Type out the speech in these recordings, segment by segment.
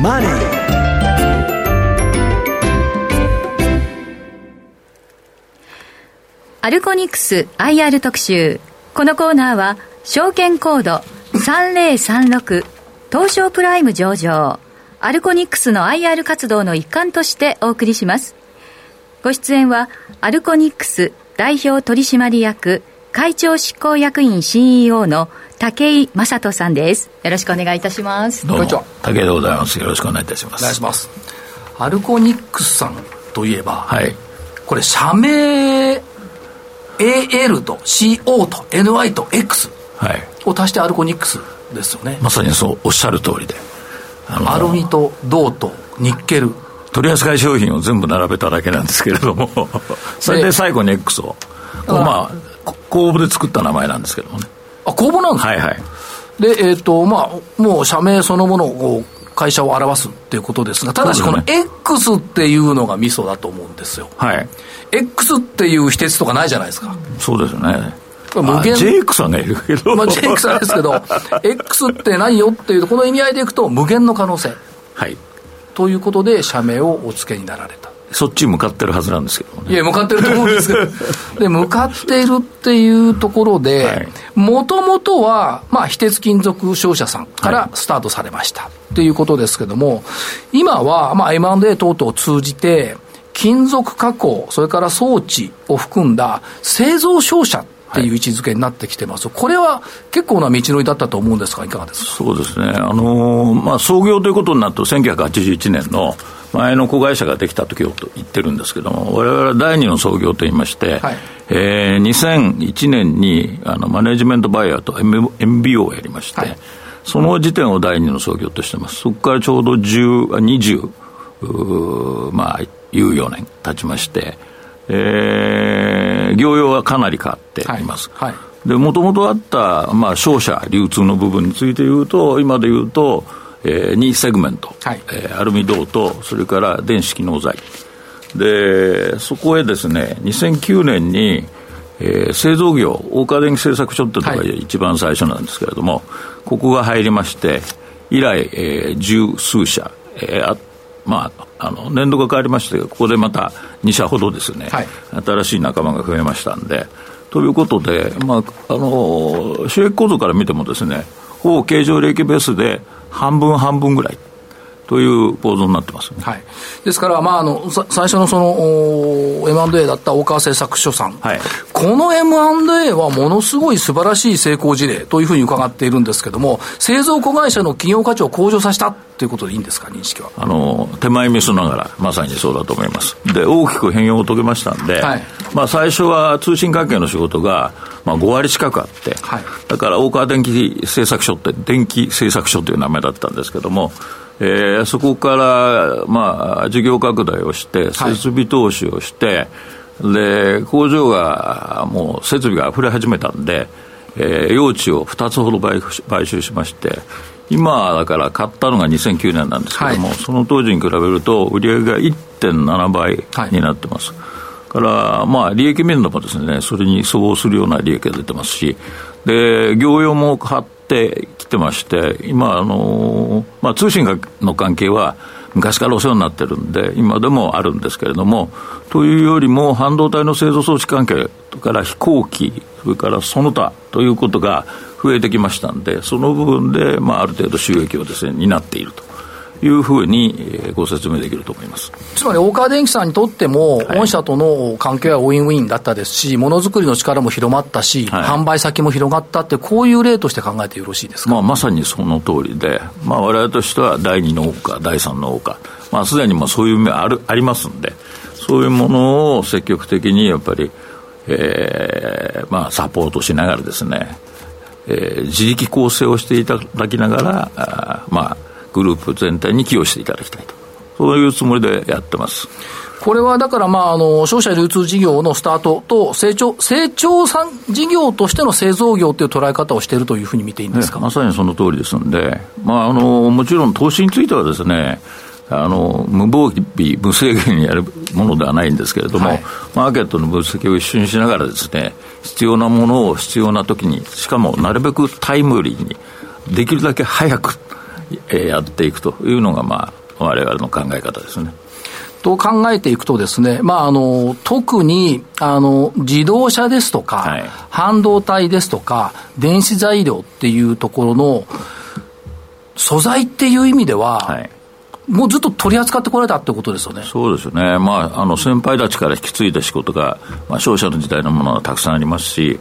マネー」アルコニクス IR 特集。このコーナーは証券コード3036東証プライム上場。アルコニックスの IR 活動の一環としてお送りします。ご出演はアルコニックス代表取締役会長執行役員 CEO の武井正人さんです。よろしくお願いいたします。どうも。武井でございます。よろしくお願いいたします。お願いします。アルコニックスさんといえば、はい、これ社名 AL と CO と NY と X を足してアルコニックスですよね、まさにそうおっしゃる通りで。アルミと銅とニッケル。取扱い商品を全部並べただけなんですけれども。それで最後に X を。まあ公募で作った名前なんですけどもね。あ公募なんですか？はいはい。でえっ、ー、とまあもう社名そのものを会社を表すっていうことですがただしこの X っていうのがミソだと思うんですよ。はい。X っていう非鉄とかないじゃないですか。そうですね。無限 JX はねいるけど、まあ、JX はですけど X って何よっていうこの意味合いでいくと無限の可能性。はい。ということで社名をお付けになられたそっち向かってるはずなんですけどね。いや、向かってると思うんですけど。で、向かっているっていうところで、もともとは、まあ、非鉄金属商社さんからスタートされました。っていうことですけども、今は、まあ、M&A 等々を通じて、金属加工、それから装置を含んだ製造商社っていう位置づけになってきてます、はい、これは結構な道のりだったと思うんですが、いかがですか？そうですね、あのー、まあ、創業ということになると、1981年の前の子会社ができた時をと言ってるんですけども、われわれは第二の創業といいまして、はい、えー、2001年にあのマネジメントバイヤーと MBO をやりまして、はい、その時点を第二の創業としてます。そこからちょうど10、20、まあ、いう4年経ちまして、えー、業用はかなり変わっています。はいはい、で、もともとあった、まあ、商社流通の部分について言うと、今で言うと、えー、2セグメント、はい、えー、アルミ銅と、それから電子機能材。で、そこへですね、2009年に、えー、製造業、大川電機製作所ってところが一番最初なんですけれども、はい、ここが入りまして、以来、えー、十数社、えー、あまあ、あの年度が変わりまして、ここでまた2社ほどですね、はい、新しい仲間が増えましたんで、ということで、まあ、あの収益構造から見てもですね、ほぼ経常利益ベースで半分半分ぐらい。という構造になってます、ね、はい、ですから、まあ、あの最初のその M&A だった大川製作所さん、はい、この M&A はものすごい素晴らしい成功事例というふうに伺っているんですけれども、製造子会社の企業価値を向上させたということでいいんですか、認識は？あの手前味噌ながら、まさにそうだと思います。で、大きく変容を遂げましたんで、はい、まあ、最初は通信関係の仕事が、まあ、5割近くあって、はい、だから大川電気製作所って、電気製作所という名前だったんですけども、えー、そこから、まあ、事業拡大をして、設備投資をして、はい、で、工場が、もう設備が溢れ始めたんで、えー、用地を2つほど買買収しまして、今、だから買ったのが2009年なんですけども、はい、その当時に比べると、売上が1.7倍になってます。はい、から、まあ、利益面でもですね、それに相応するような利益が出てますし、で、業用も買ってきてまして、今、あのまあ、通信の関係は昔からお世話になってるんで、今でもあるんですけれども、というよりも、半導体の製造装置関係から飛行機、それからその他ということが増えてきましたんで、その部分で、まあ、ある程度収益をですね、担っていると。いうふうにご説明できると思います。つまり大川電機さんにとっても、御社との関係はウィンウィンだったですし、ものづくりの力も広まったし、はい、販売先も広がったって、こういう例として考えてよろしいですか、まあ、まさにその通りで、まあ、我々としては第2の大第3の大まあ、すでにもそういう面あるありますんで、そういうものを積極的にやっぱり、えーまあ、サポートしながらですね、えー、自力構成をしていただきながら、あまあ、グループ全体に寄与していただきたいと、そういうつもりでやってます。これはだから、まあ、あの、商社流通事業のスタートと、成長、成長産事業としての製造業という捉え方をしているというふうに見ていいんですか、まさにその通りですんで、まあ、あの、もちろん投資についてはですね、あの無防備、無制限にやるものではないんですけれども、はい、マーケットの分析を一緒にしながらですね、必要なものを必要な時に、しかもなるべくタイムリーに、できるだけ早くえー、やっていくというのが、まあ、我々の考え方ですね。と考えていくとですね、まあ、あの、特に、あの、自動車ですとか、はい、半導体ですとか、電子材料っていうところの、素材っていう意味では、はい、もうずっと取り扱ってこられたってことですよね。そうですよね。まあ、あの、先輩たちから引き継いだ仕事が、まあ、商社の時代のものはたくさんありますし、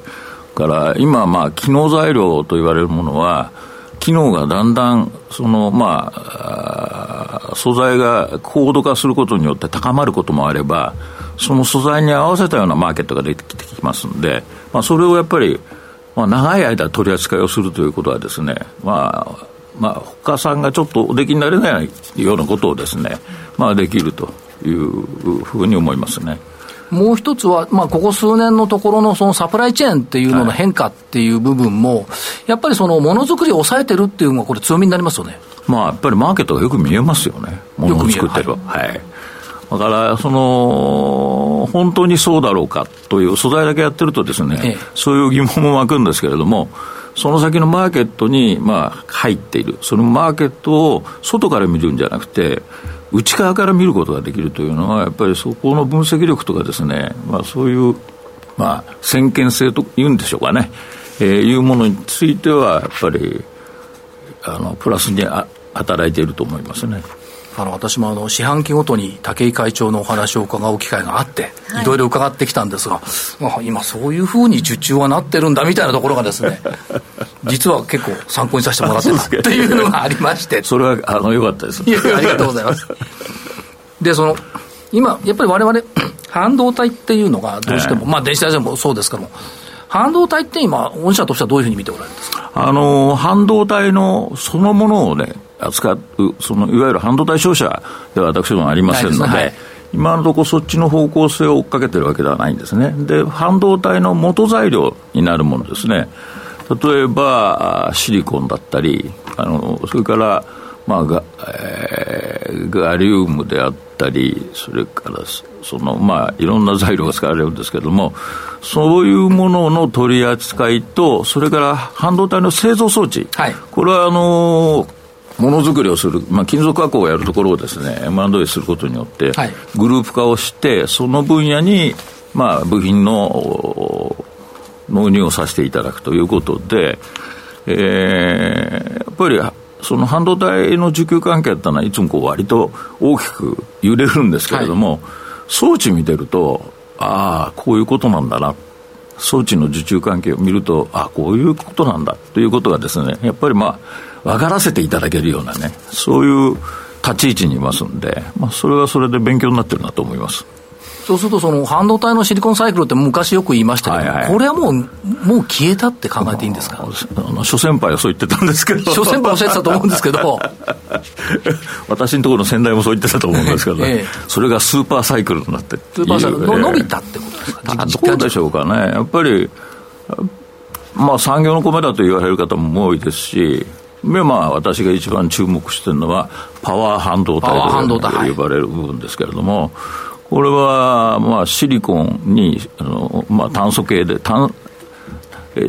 から今、まあ、機能材料と言われるものは、機能がだんだん、その、まあ、素材が高度化することによって高まることもあれば、その素材に合わせたようなマーケットが出てきますんで、まあ、それをやっぱり、まあ、長い間取り扱いをするということはですね、まあ、まあ、他さんがちょっとおできになれないようなことをですね、まあ、できるというふうに思いますね。もう一つは、まあ、ここ数年のところのそのサプライチェーンっていうのの変化っていう部分も、はい、やっぱりそのものづくりを抑えてるっていうのが、これ、強みになりますよね。まあ、やっぱりマーケットがよく見えますよね、ものを作ってる、は。い、はい、だから、その、本当にそうだろうかという、素材だけやってるとですね、ええ、そういう疑問も湧くんですけれども、その先のマーケットに、まあ、入っている、そのマーケットを外から見るんじゃなくて、内側から見ることができるというのは、やっぱりそこの分析力とかですね、まあ、そういう、まあ、先見性というんでしょうかね、えー、いうものについては、やっぱり、あの、プラスにあ働いていると思いますね。あの私もあの四半期ごとに武井会長のお話を伺う機会があって、はい、いろいろ伺ってきたんですが、まあ、今そういうふうに受注はなってるんだみたいなところがですね 実は結構参考にさせてもらってたっていうのがありまして。それはあのよかったです。いやありがとうございます。でその今やっぱり我々 半導体っていうのがどうしても、まあ電子体でもそうですけども半導体って今、御社としてはどういうふうに見ておられるんですか？あの半導体のそのものをね、扱う、そのいわゆる半導体商社では私どもありませんので、はい、今のところそっちの方向性を追っかけてるわけではないんですね。で、半導体の元材料になるものですね。例えば、シリコンだったり、あの、それから、まあガえー、ガリウムであったり、それからその、まあ、いろんな材料が使われるんですけれども、そういうものの取り扱いと、それから半導体の製造装置、はい、これはあのものづくりをする、まあ、金属加工をやるところをですね、M&A することによって、グループ化をして、その分野に、まあ、部品の納入をさせていただくということで、えー、やっぱり、その半導体の需給関係ってのはいつもこう割と大きく揺れるんですけれども、はい、装置見てると、ああ、こういうことなんだな。装置の受注関係を見ると、ああ、こういうことなんだ。ということがですね、やっぱりまあ、分からせていただけるようなね、そういう立ち位置にいますんで、まあ、それはそれで勉強になってるなと思います。そうすると、その半導体のシリコンサイクルって昔よく言いましたけど、はいはい、これはもう、もう消えたって考えていいんですか？あの諸先輩はそう言ってたんですけど。諸先輩おっしゃってたと思うんですけど。私のところの先代もそう言ってたと思うんですけど、ね、ええ、それがスーパーサイクルになってスーパーサイクル、えー、伸びたってことですか？どうでしょうかね。やっぱり、まあ産業の米だと言われる方も多いですし、でまあ、私が一番注目しているのは、パワー半導体と呼ばれる部分ですけれども、これは、まあ、シリコンに、あのまあ、炭素系で、炭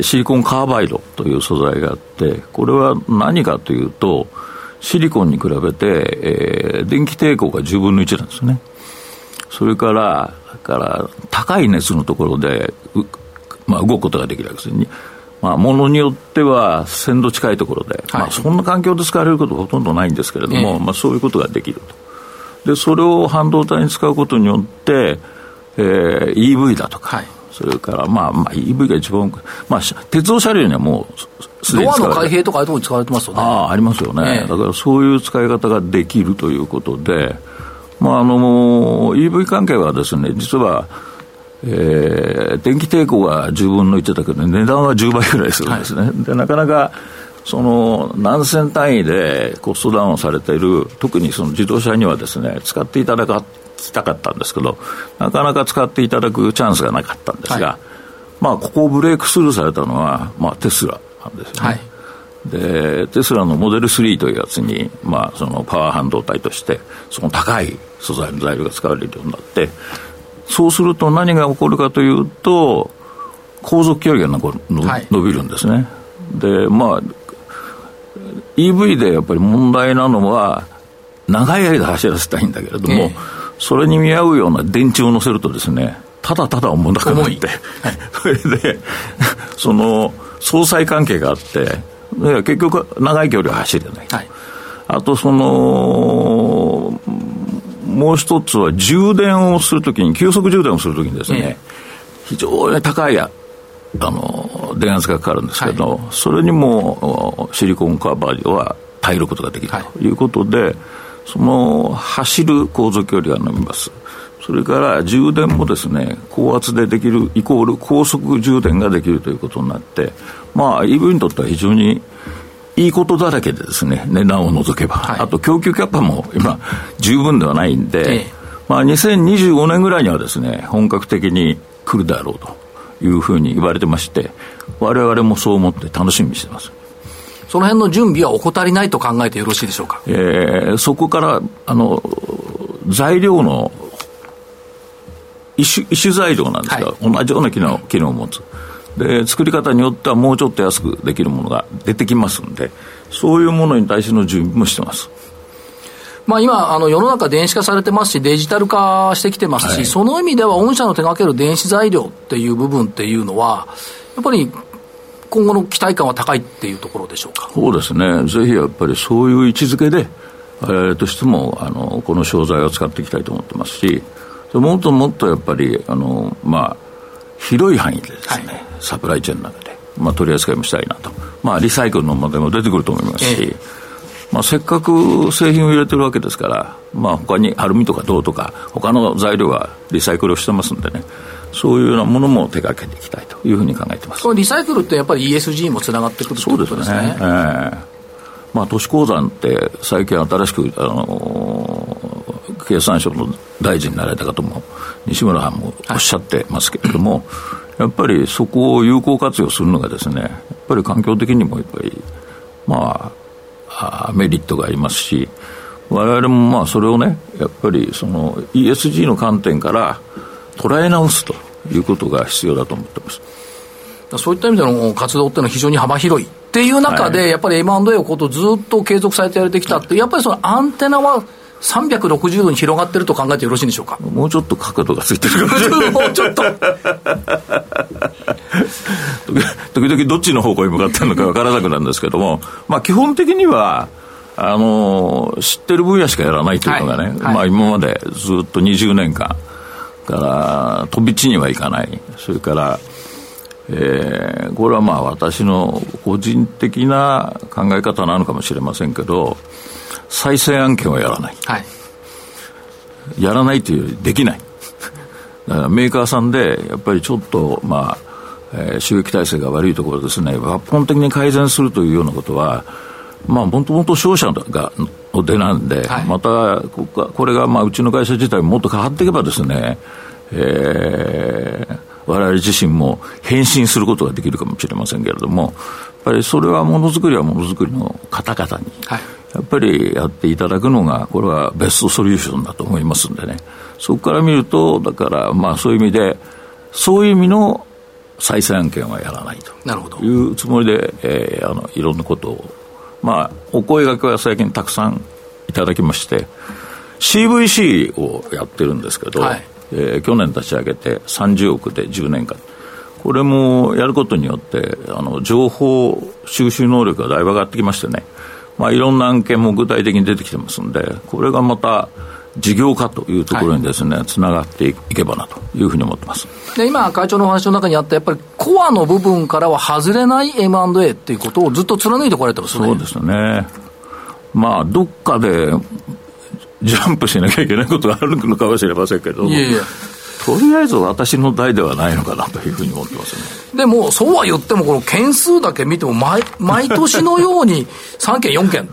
シリコンカーバイドという素材があって、これは何かというと、シリコンに比べて、えー、電気抵抗が10分の1なんですね。それから、から高い熱のところで、まあ、動くことができるわけですね。まあ、ものによっては1000度近いところで、はい、まあ、そんな環境で使われることはほとんどないんですけれども、えー、まあ、そういうことができると。で、それを半導体に使うことによって、えー、EV だとか、はい、それから、まあ、まあ、EV が一番、まあ、鉄道車両にはもうすでにドアの開閉とかああいうところに使われてますよね。ああ、ありますよね、えー、だからそういう使い方ができるということで、まあ、あの、EV 関係はですね、実は、えー、電気抵抗が10分の1だけど、値段は10倍ぐらいするんですね。はい、でなかなかその何千単位でコストダウンされている、特にその自動車にはですね、使っていただきたかったんですけど、なかなか使っていただくチャンスがなかったんですが、はい、まあ、ここをブレイクスルーされたのは、まあ、テスラなんですよね。はいで、テスラのモデル3というやつに、まあ、そのパワー半導体として、その高い素材の材料が使われるようになって、そうすると何が起こるかというと、航続距離が伸びるんですね。で、まあ、EV でやっぱり問題なのは、長い間走らせたいんだけれども、えー、それに見合うような電池を乗せるとですね、ただただ重たくなって、それで、その、相殺関係があって、結局、長い距離は走れない。はい、あと、その、もう一つは充電をするときに、急速充電をするときにですね、え非常に高いあの電圧がかかるんですけど、はい、それにもシリコンカバーは耐えることができるとい。うことで、はい、その走る航続距離が伸びます。それから充電もですね、高圧でできるイコール高速充電ができるということになって、まあ EV にとっては非常にいいことだらけでですね、値段を除けば、はい、あと供給キャパも今、十分ではないんで、ええ、まあ、2025年ぐらいにはですね、本格的に来るだろうというふうに言われてまして、われわれもそう思って楽しみにしてます。その辺の準備は怠りないと考えてよろしいでしょうか？えー、そこから、あの、材料の一種一種材料なんですが、はい、同じような機能機能を持つ。で作り方によってはもうちょっと安くできるものが出てきますんでそういうものに対しての準備もしてます。まあ、今、あの世の中電子化されてますし、デジタル化してきてますし、はい、その意味では、御社の手掛ける電子材料っていう部分っていうのは、やっぱり今後の期待感は高いっていうところでしょうか？そうですね、ぜひやっぱりそういう位置づけで、我々としてもあのこの商材を使っていきたいと思ってますし、もっともっとやっぱり、あのまあ、広い範囲でですね、はい、サプライチェーンの中で、まあ、取り扱いもしたいなと、まあ、リサイクルの問題も出てくると思いますし、ええ。まあ、せっかく製品を入れてるわけですから、まあ、他にアルミとか銅とか、他の材料はリサイクルをしてますんでね、そういうようなものも手掛けていきたいというふうに考えてます。このリサイクルってやっぱり ESG もつながってくるということですね。そうですね、えーまあ、都市鉱山って最近新しく、あのー、経産省の大臣になられた方も西村さんもおっしゃってますけれども、はい、やっぱりそこを有効活用するのがですねやっぱり環境的にもやっぱりまあメリットがありますし、我々もまあそれをね、やっぱりその ESG の観点から捉え直すということが必要だと思ってます。そういった意味での活動っていうのは非常に幅広いっていう中で、はい、やっぱり M&A をことずっと継続されてやれてきたって、やっぱりそのアンテナは360度に広がってると考えてよろしいんでしょうか？もうちょっと角度がついてるかもしれないもうちょっと。時々どっちの方向に向かってるのか分からなくなるんですけども、まあ基本的には、あの知ってる分野しかやらないというのがね、はいはい、まあ今までずっと20年間から飛び地にはいかない。それから、えー、これはまあ私の個人的な考え方なのかもしれませんけど、再生案件はやらない。はい、やらないというよりできない。だからメーカーさんで、やっぱりちょっと、まあ、えー、収益体制が悪いところですね、抜本的に改善するというようなことは、まあ、もともと商社がの出なんで、はい、またこれが、まあ、うちの会社自体もっと変わっていけばですね、えー、我々自身も変身することができるかもしれませんけれども、やっぱりそれはものづくりはものづくりの方々に、はいやっぱりやっていただくのが、これはベストソリューションだと思いますんでね、そこから見ると、だから、まあそういう意味で、そういう意味の再生案件はやらないと。いうつもりで、えー、あのいろんなことを、まあ、お声がけは最近たくさんいただきまして、CVC をやってるんですけど、はい、えー、去年立ち上げて30億で10年間。これもやることによって、あの情報収集能力がだいぶ上がってきましてね、まあ、いろんな案件も具体的に出てきてますんで、これがまた事業化というところにですね、つ、な、がっていけばなというふうに思ってますで今、会長のお話の中にあった、やっぱりコアの部分からは外れない M&A っていうことをずっと貫いてこられてますね。そうですね。まあ、どっかでジャンプしなきゃいけないことがあるのかもしれませんけど。いやいやとりあえず私の代ではないのかなというふうに思ってますね。でも、そうは言っても、この件数だけ見ても毎、毎年のように3件、4件。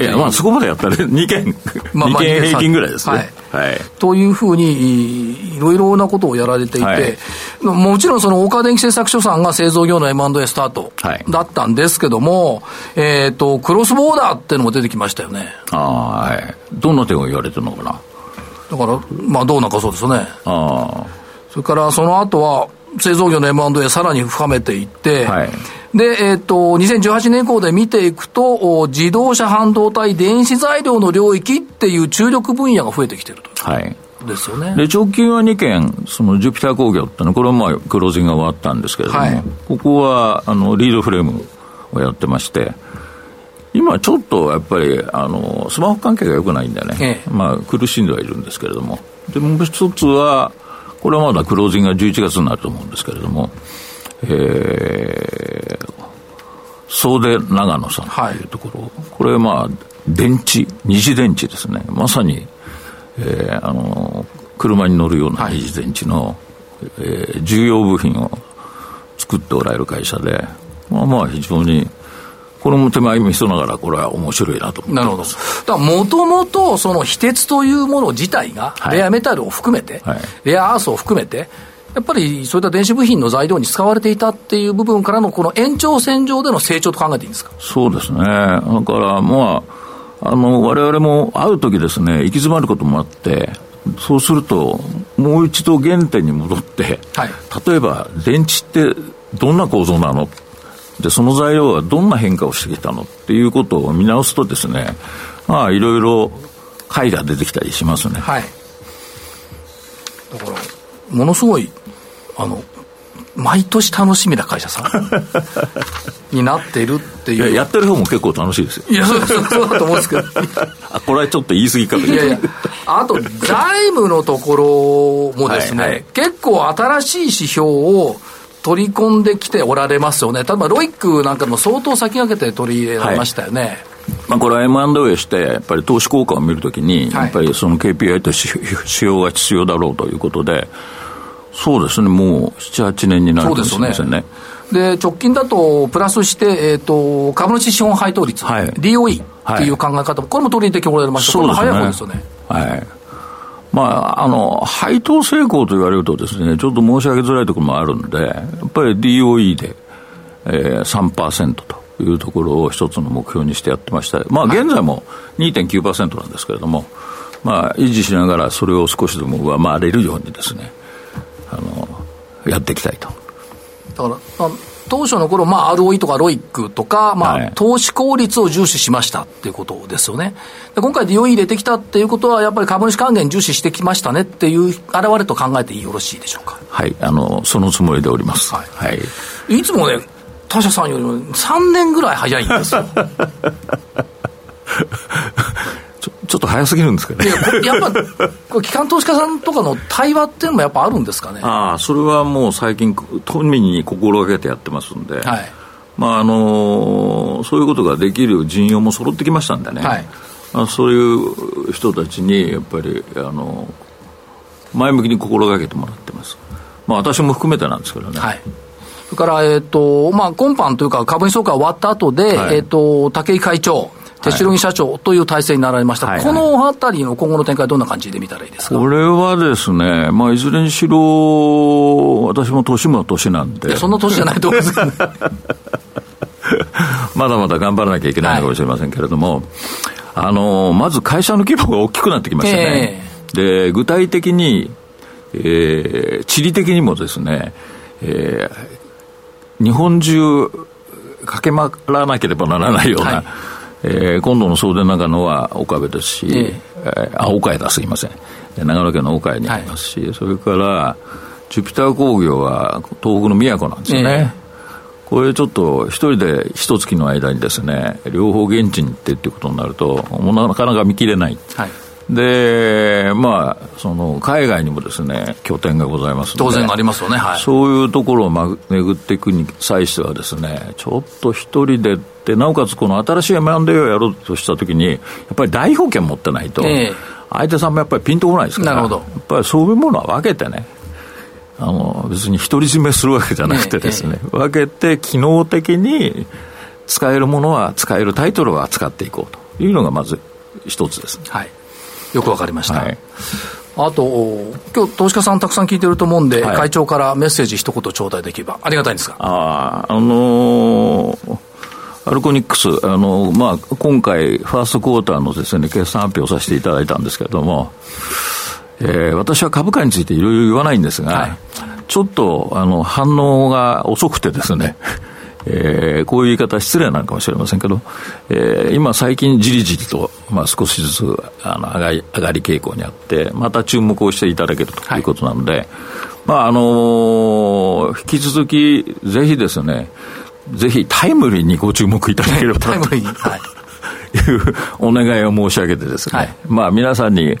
いや、まあそこまでやったら 2件、まあ、2件平均ぐらいですね。はい。はい、というふうに、いろいろなことをやられていて、はい、もちろんその岡電機製作所さんが製造業の M&A スタートだったんですけども、はい、えっ、と、クロスボーダーっていうのも出てきましたよね。はい。どんな点を言われてるのかな？だから、まあ、どうなんかそうですよね。それから、その後は、製造業の M&A さらに深めていって、はい、で、えっ、ー、と、2018年以降で見ていくと、自動車半導体、電子材料の領域っていう注力分野が増えてきてると。はい。ですよね。で、直近は2件、そのジュピター工業ってのは、これはまあ、クロージングが終わったんですけれども、はい、ここは、あの、リードフレームをやってまして、今ちょっとやっぱり、あの、スマホ関係が良くないんでね、ええ、まあ、苦しんではいるんですけれども、で、もう一つは、これはまだクロージングが11月になると思うんですけれども、えー、総出長野さんとい。うところ、はい、これまあ、電池、二次電池ですね。まさに、えー、あの、車に乗るような二次電池の、はい、えー、重要部品を作っておられる会社で、まあまあ非常に、これも手前味噌ながら、これは面白いなと思なるほど。だからもともと、その非鉄というもの自体が、レアメタルを含めて、はい、レアアースを含めて、やっぱりそういった電子部品の材料に使われていたっていう部分からの、この延長線上での成長と考えていいんですか？そうですね。だから、まあ、あの、我々も会うときですね、行き詰まることもあって、そうすると、もう一度原点に戻って、はい、例えば、電池ってどんな構造なの？で、その材料はどんな変化をしてきたのっていうことを見直すとですね、まあ、いろいろ解が出てきたりしますね。はい。だから、ものすごいあの毎年楽しみな会社さん になっているっていう。やってる方も結構楽しいですよ。いやそうそうだと思うんですけど。あこれはちょっと言い過ぎかもいやいや。あと財務のところもですね、はいはい、結構新しい指標を取り込んできておられますよね。例えばロイックなんかも相当先駆けて取り入れられましたよね、はい。まあ、これは M&A して、やっぱり投資効果を見るときに、やっぱりその KPI と指標が必要だろうということで、そうですね、もう7、8年になるかもしれませんね。で直近だと、プラスして、えーと、株主資本配当率、はい、DOE っていう考え方。も、これも取り入れてこられました、そうですね、早い方ですよね。はいまあ、あの、配当成功と言われるとですね、ちょっと申し上げづらいところもあるんで、やっぱり DOE で、えー、3%というところを一つの目標にしてやってました。まあ、現在も2.9%なんですけれども、まあ、維持しながらそれを少しでも上回れるようにですね、あのやっていきたいと。だから当初の頃、まあ、ROE とかロイックとか、まあ、はい、投資効率を重視しましたっていうことですよね。今回 DOE 入れてきたっていうことは、やっぱり株主還元重視してきましたねっていう現れと考えてよろしいでしょうか。はい、あの、そのつもりでおります。はい。はい、いつもね、他社さんよりも3年ぐらい早いんですよ。ちょっと早すぎるんですかね。やっぱ、これ機関投資家さんとかの対話っていうのもやっぱあるんですかね？ああ、それはもう最近、都民に心がけてやってますんで、はい、まああのそういうことができる陣容も揃ってきましたんでね、はい、まあ、そういう人たちにやっぱり、あの前向きに心がけてもらってます。まあ私も含めてなんですけどね。はいそれから、えっ、ー、と、まあ、今般というか、株主総会終わった後で、はい、えっ、ー、と、武井会長、手代木社長という体制になられました、はい、このあたりの今後の展開、どんな感じで見たらいいですか？これはですね、まあ、いずれにしろ、私も年も年なんで。そんな年じゃないと思うんですけど、ね、まだまだ頑張らなきゃいけないかもしれませんけれども、はい、あのまず会社の規模が大きくなってきましたね。えー、で具体的に、えー、地理的にもですね、えー、日本中駆け回らなければならないような、はいえー、今度の送電長野は岡部ですし、ええー、あ、岡谷だ、すいません。長野県の岡谷にありますし、はい、それから、ジュピター工業は東北の宮古なんですよね。えこれちょっと一人で一月の間にですね、両方現地に行ってっていうことになると、もうなかなか見切れない。はいで、まあ、その海外にもですね拠点がございます当然ありますよね、はい、そういうところを巡っていくに際してはですね、ちょっと一人でで、なおかつこの新しい M&A をやろうとしたときに、やっぱり大保険持ってないと、相手さんもやっぱりピンとこないですから、なるほど。やっぱりそういうものは分けてね、あの別に独り占めするわけじゃなくてですね、分けて機能的に使えるものは使えるタイトルは使っていこうというのがまず一つです、はいよくわかりました。はい。あと、今日投資家さんたくさん聞いてると思うんで、はい、会長からメッセージ一言頂戴できれば。ありがたいんですかああのー、アルコニックス、あのまあ、今回、ファーストクォーターのです、ね、決算発表させていただいたんですけれども、えー、私は株価についていろいろ言わないんですが、はい、ちょっとあの反応が遅くてですね、えー、こういう言い方失礼なのかもしれませんけど、えー、今最近じりじりと、まあ、少しずつあの上がり上がり傾向にあって、また注目をしていただけるとい。うことなので、はい、まああのー、引き続きぜひですね、ぜひタイムリーにご注目いただければと。タイムリーはい。いうお願いを申し上げてですね、はい、まあ皆さんに、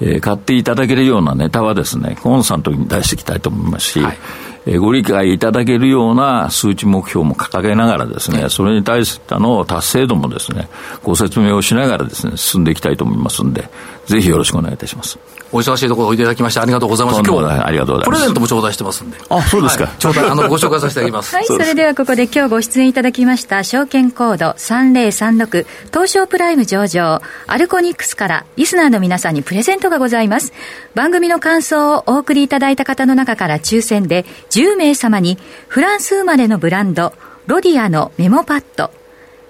えー、買っていただけるようなネタはですね、コンスタントに出していきたいと思いますし、はい。えご理解いただけるような数値目標も掲げながらですね、それに対しての達成度もですね、ご説明をしながらですね、進んでいきたいと思いますんで、ぜひよろしくお願いいたします。お忙しいところおいでいただきましてありがとうございます。今日ありがとうございます。プレゼントも頂戴してますんで。あ、そうですか。はい、頂戴、あの、ご紹介させていただきます。はい、それではここで今日ご出演いただきました、証券コード3036、東証プライム上場、アルコニックスからリスナーの皆さんにプレゼントがございます。番組の感想をお送りいただいた方の中から抽選で10名様に、フランス生まれのブランド、ロディアのメモパッド、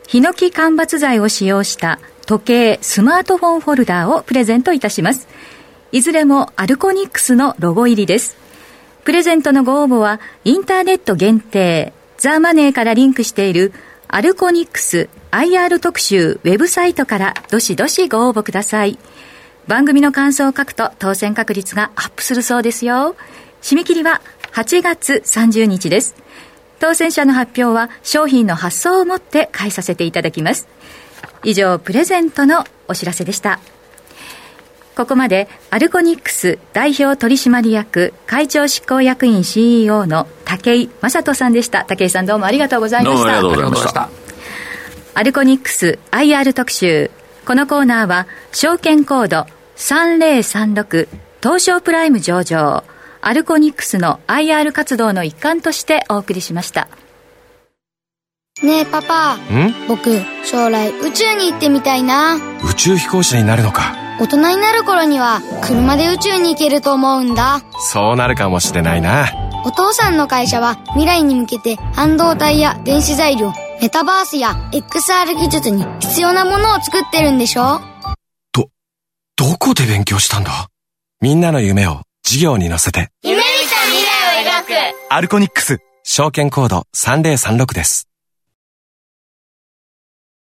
ヒノキ間伐材を使用した時計、スマートフォンホルダーをプレゼントいたします。いずれもアルコニックスのロゴ入りです。プレゼントのご応募は、インターネット限定、ザー・マネーからリンクしている、アルコニックス IR 特集ウェブサイトからどしどしご応募ください。番組の感想を書くと当選確率がアップするそうですよ。締め切りは8月30日です。当選者の発表は商品の発送をもって返させていただきます。以上、プレゼントのお知らせでした。ここまでアルコニックス代表取締役会長執行役員 CEO の武井正人さんでした武井さんどうもありがとうございましたありがとうございましたアルコニックス IR 特集このコーナーは証券コード3036東証プライム上場アルコニックスの IR 活動の一環としてお送りしました。ねえパパ。僕将来宇宙に行ってみたいな。宇宙飛行士になるのか。大人になる頃には車で宇宙に行けると思うんだ。そうなるかもしれないな。お父さんの会社は未来に向けて半導体や電子材料メタバースや XR 技術に必要なものを作ってるんでしょ？ど、どこで勉強したんだ？みんなの夢を事業に乗せて。夢見た未来を描く。アルコニックス。証券コード3036です